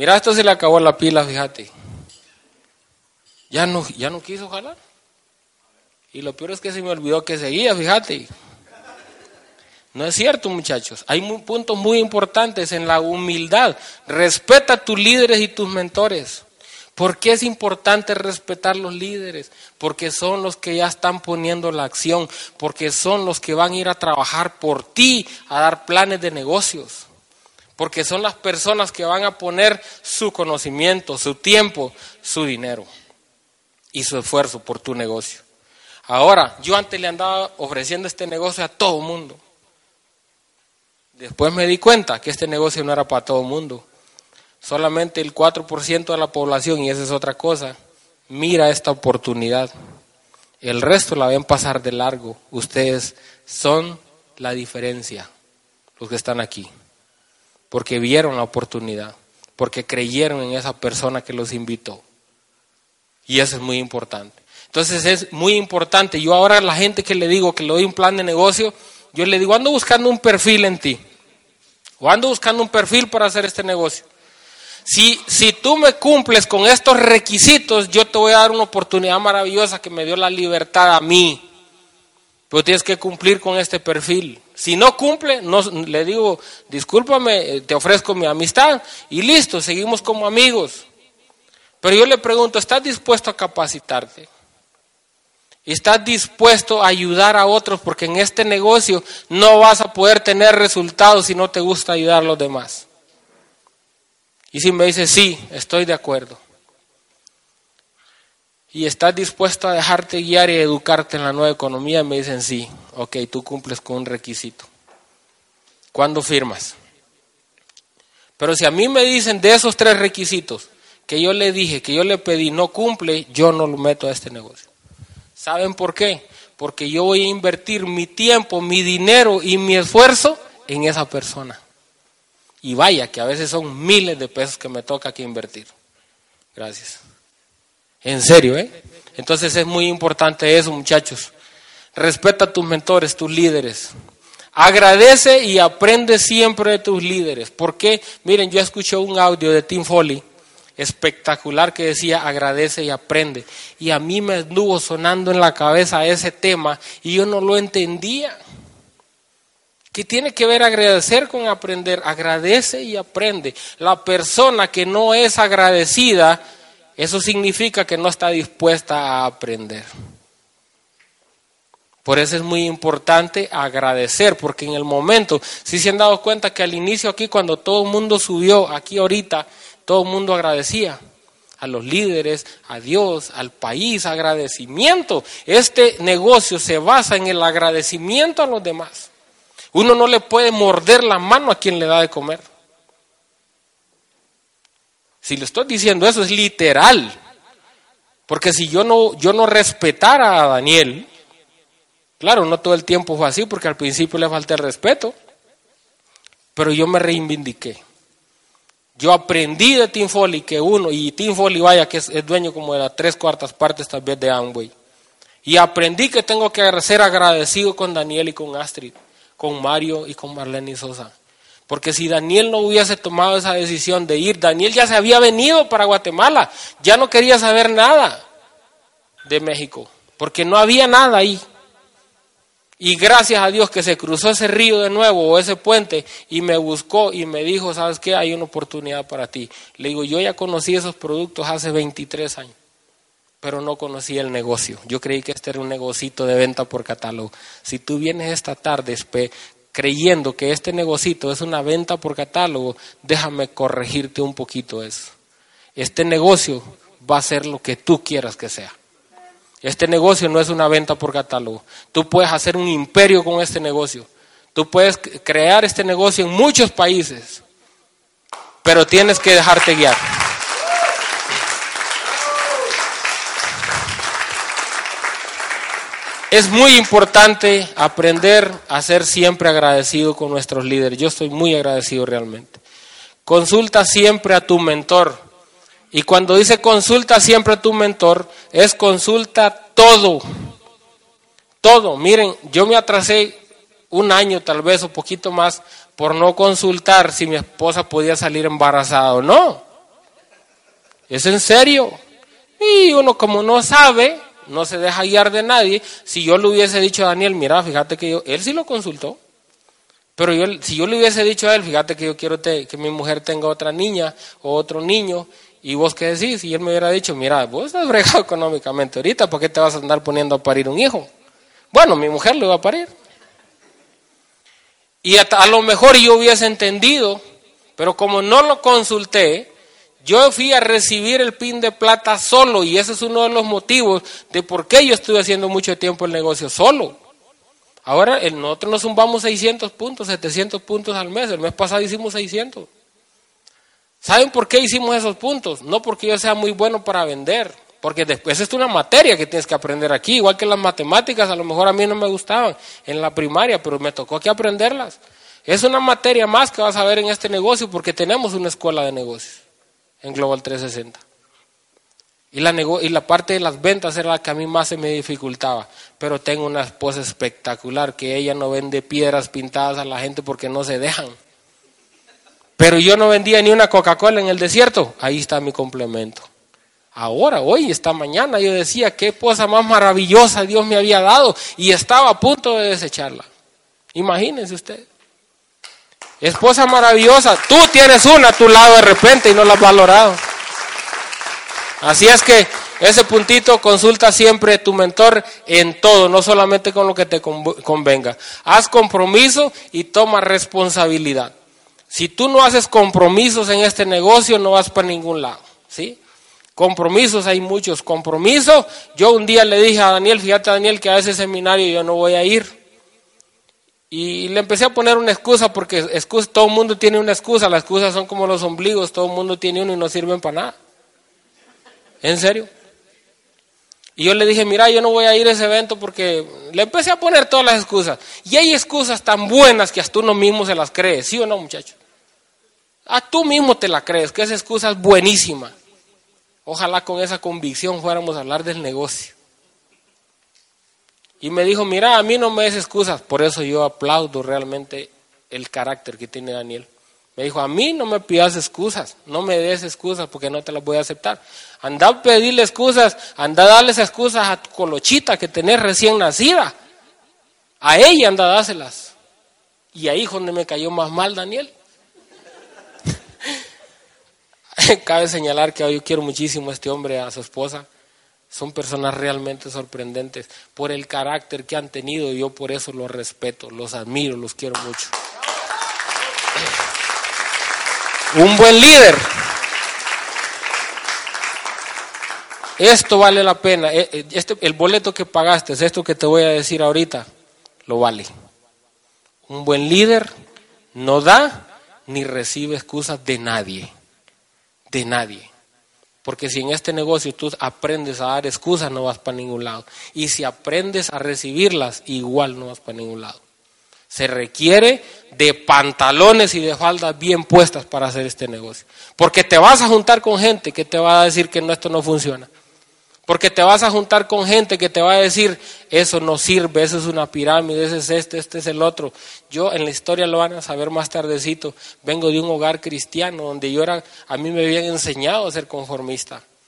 Mira, esto se le acabó la pila, fíjate. Ya no, ya no quiso jalar. Y lo peor es que se me olvidó que seguía, fíjate. No es cierto, muchachos. Hay puntos muy importantes en la humildad. Respeta a tus líderes y tus mentores. ¿Por qué es importante respetar los líderes? Porque son los que ya están poniendo la acción, porque son los que van a ir a trabajar por ti, a dar planes de negocios, porque son las personas que van a poner su conocimiento, su tiempo, su dinero y su esfuerzo por tu negocio. Ahora, yo antes le andaba ofreciendo este negocio a todo el mundo. Después me di cuenta que este negocio no era para todo el mundo. Solamente el 4% de la población, y esa es otra cosa, mira esta oportunidad. El resto la ven pasar de largo. Ustedes son la diferencia, los que están aquí. Porque vieron la oportunidad, porque creyeron en esa persona que los invitó. Y eso es muy importante. Entonces es muy importante. Yo ahora la gente que le digo que le doy un plan de negocio, yo le digo, ando buscando un perfil en ti. O ando buscando un perfil para hacer este negocio. Si, si tú me cumples con estos requisitos, yo te voy a dar una oportunidad maravillosa que me dio la libertad a mí. Pero tienes que cumplir con este perfil. Si no cumple, no, le digo, discúlpame, eh, te ofrezco mi amistad y listo, seguimos como amigos. Pero yo le pregunto, ¿estás dispuesto a capacitarte? ¿Estás dispuesto a ayudar a otros? Porque en este negocio no vas a poder tener resultados si no te gusta ayudar a los demás. Y si me dice, sí, estoy de acuerdo. Y estás dispuesto a dejarte guiar y educarte en la nueva economía, me dicen, sí, ok, tú cumples con un requisito. ¿Cuándo firmas? Pero si a mí me dicen de esos tres requisitos que yo le dije, que yo le pedí, no cumple, yo no lo meto a este negocio. ¿Saben por qué? Porque yo voy a invertir mi tiempo, mi dinero y mi esfuerzo en esa persona. Y vaya, que a veces son miles de pesos que me toca que invertir. Gracias. En serio, ¿eh? Entonces es muy importante eso, muchachos. Respeta a tus mentores, tus líderes. Agradece y aprende siempre de tus líderes. Porque, miren, yo escuché un audio de Tim Foley espectacular que decía agradece y aprende. Y a mí me estuvo sonando en la cabeza ese tema y yo no lo entendía. ¿Qué tiene que ver agradecer con aprender? Agradece y aprende. La persona que no es agradecida, eso significa que no está dispuesta a aprender. Por eso es muy importante agradecer, porque en el momento, si se han dado cuenta que al inicio aquí, cuando todo el mundo subió, aquí ahorita, todo el mundo agradecía a los líderes, a Dios, al país, agradecimiento. Este negocio se basa en el agradecimiento a los demás. Uno no le puede morder la mano a quien le da de comer. Si le estoy diciendo eso es literal. Porque si yo no, yo no respetara a Daniel, claro, no todo el tiempo fue así porque al principio le falté el respeto, pero yo me reivindiqué. Yo aprendí de Tim Foley que uno, y Tim Foley vaya que es, dueño como de las tres cuartas partes tal vez de Amway. Y aprendí que tengo que ser agradecido con Daniel y con Astrid, con Mario y con Marlene y Sosa. Porque si Daniel no hubiese tomado esa decisión de ir, Daniel ya se había venido para Guatemala, ya no quería saber nada de México, porque no había nada ahí. Y gracias a Dios que se cruzó ese río de nuevo o ese puente y me buscó y me dijo, ¿sabes qué? Hay una oportunidad para ti. Le digo, yo ya conocí esos productos hace 23 años, pero no conocí el negocio. Yo creí que este era un negocito de venta por catálogo. Si tú vienes esta tarde creyendo que este negocito es una venta por catálogo, déjame corregirte un poquito eso. Este negocio va a ser lo que tú quieras que sea. Este negocio no es una venta por catálogo. Tú puedes hacer un imperio con este negocio. Tú puedes crear este negocio en muchos países. pero tienes que dejarte guiar. Es muy importante aprender a ser siempre agradecido con nuestros líderes. Yo estoy muy agradecido realmente. Consulta siempre a tu mentor. Y cuando dice consulta siempre a tu mentor, es consulta todo. Todo. Miren, yo me atrasé un año tal vez o poquito más por no consultar si mi esposa podía salir embarazada o no. Es en serio. Y uno como no sabe, no se deja guiar de nadie. Si yo le hubiese dicho a Daniel, mira, fíjate que yo, él sí lo consultó. Pero yo, si yo le hubiese dicho a él, fíjate que yo quiero que mi mujer tenga otra niña o otro niño, y vos qué decís, y él me hubiera dicho, mira, vos estás bregado económicamente ahorita, ¿por qué te vas a andar poniendo a parir un hijo? Bueno, mi mujer lo iba a parir. Y a, lo mejor yo hubiese entendido, pero como no lo consulté, yo fui a recibir el pin de plata solo y ese es uno de los motivos de por qué yo estuve haciendo mucho tiempo el negocio solo. Ahora nosotros nos zumbamos 600 puntos, 700 puntos al mes. El mes pasado hicimos 600. ¿Saben por qué hicimos esos puntos? No porque yo sea muy bueno para vender, porque después es una materia que tienes que aprender aquí, igual que las matemáticas, a lo mejor a mí no me gustaban en la primaria, pero me tocó que aprenderlas. Es una materia más que vas a ver en este negocio porque tenemos una escuela de negocios en Global 360. Y la, y la parte de las ventas era la que a mí más se me dificultaba. Pero tengo una esposa espectacular que ella no vende piedras pintadas a la gente porque no se dejan. Pero yo no vendía ni una Coca-Cola en el desierto. Ahí está mi complemento. Ahora, hoy, esta mañana, yo decía qué cosa más maravillosa Dios me había dado y estaba a punto de desecharla. Imagínense usted. Esposa maravillosa, tú tienes una a tu lado de repente y no la has valorado. Así es que ese puntito consulta siempre tu mentor en todo, no solamente con lo que te convenga. Haz compromiso y toma responsabilidad. Si tú no haces compromisos en este negocio, no vas para ningún lado. ¿sí? Compromisos, hay muchos compromisos. Yo un día le dije a Daniel, fíjate Daniel, que a ese seminario yo no voy a ir. Y le empecé a poner una excusa porque excusa, todo el mundo tiene una excusa. Las excusas son como los ombligos, todo el mundo tiene uno y no sirven para nada. ¿En serio? Y yo le dije, mira, yo no voy a ir a ese evento porque le empecé a poner todas las excusas. Y hay excusas tan buenas que hasta uno mismo se las cree, ¿sí o no, muchachos? A tú mismo te la crees, que esa excusa es buenísima. Ojalá con esa convicción fuéramos a hablar del negocio. Y me dijo, mira, a mí no me des excusas, por eso yo aplaudo realmente el carácter que tiene Daniel. Me dijo, a mí no me pidas excusas, no me des excusas porque no te las voy a aceptar. Anda a pedirle excusas, anda a darles excusas a tu colochita que tenés recién nacida. A ella anda a dárselas. Y ahí es donde me cayó más mal Daniel. Cabe señalar que yo quiero muchísimo a este hombre, a su esposa. Son personas realmente sorprendentes por el carácter que han tenido. Yo por eso los respeto, los admiro, los quiero mucho. Un buen líder. Esto vale la pena. Eh, eh, este, el boleto que pagaste, es esto que te voy a decir ahorita, lo vale. Un buen líder no da ni recibe excusas de nadie de nadie. Porque si en este negocio tú aprendes a dar excusas, no vas para ningún lado. Y si aprendes a recibirlas, igual no vas para ningún lado. Se requiere de pantalones y de faldas bien puestas para hacer este negocio. Porque te vas a juntar con gente que te va a decir que esto no funciona. Porque te vas a juntar con gente que te va a decir, eso no sirve, eso es una pirámide, ese es este, este es el otro. Yo en la historia lo van a saber más tardecito. Vengo de un hogar cristiano donde yo era, a mí me habían enseñado a ser conformista.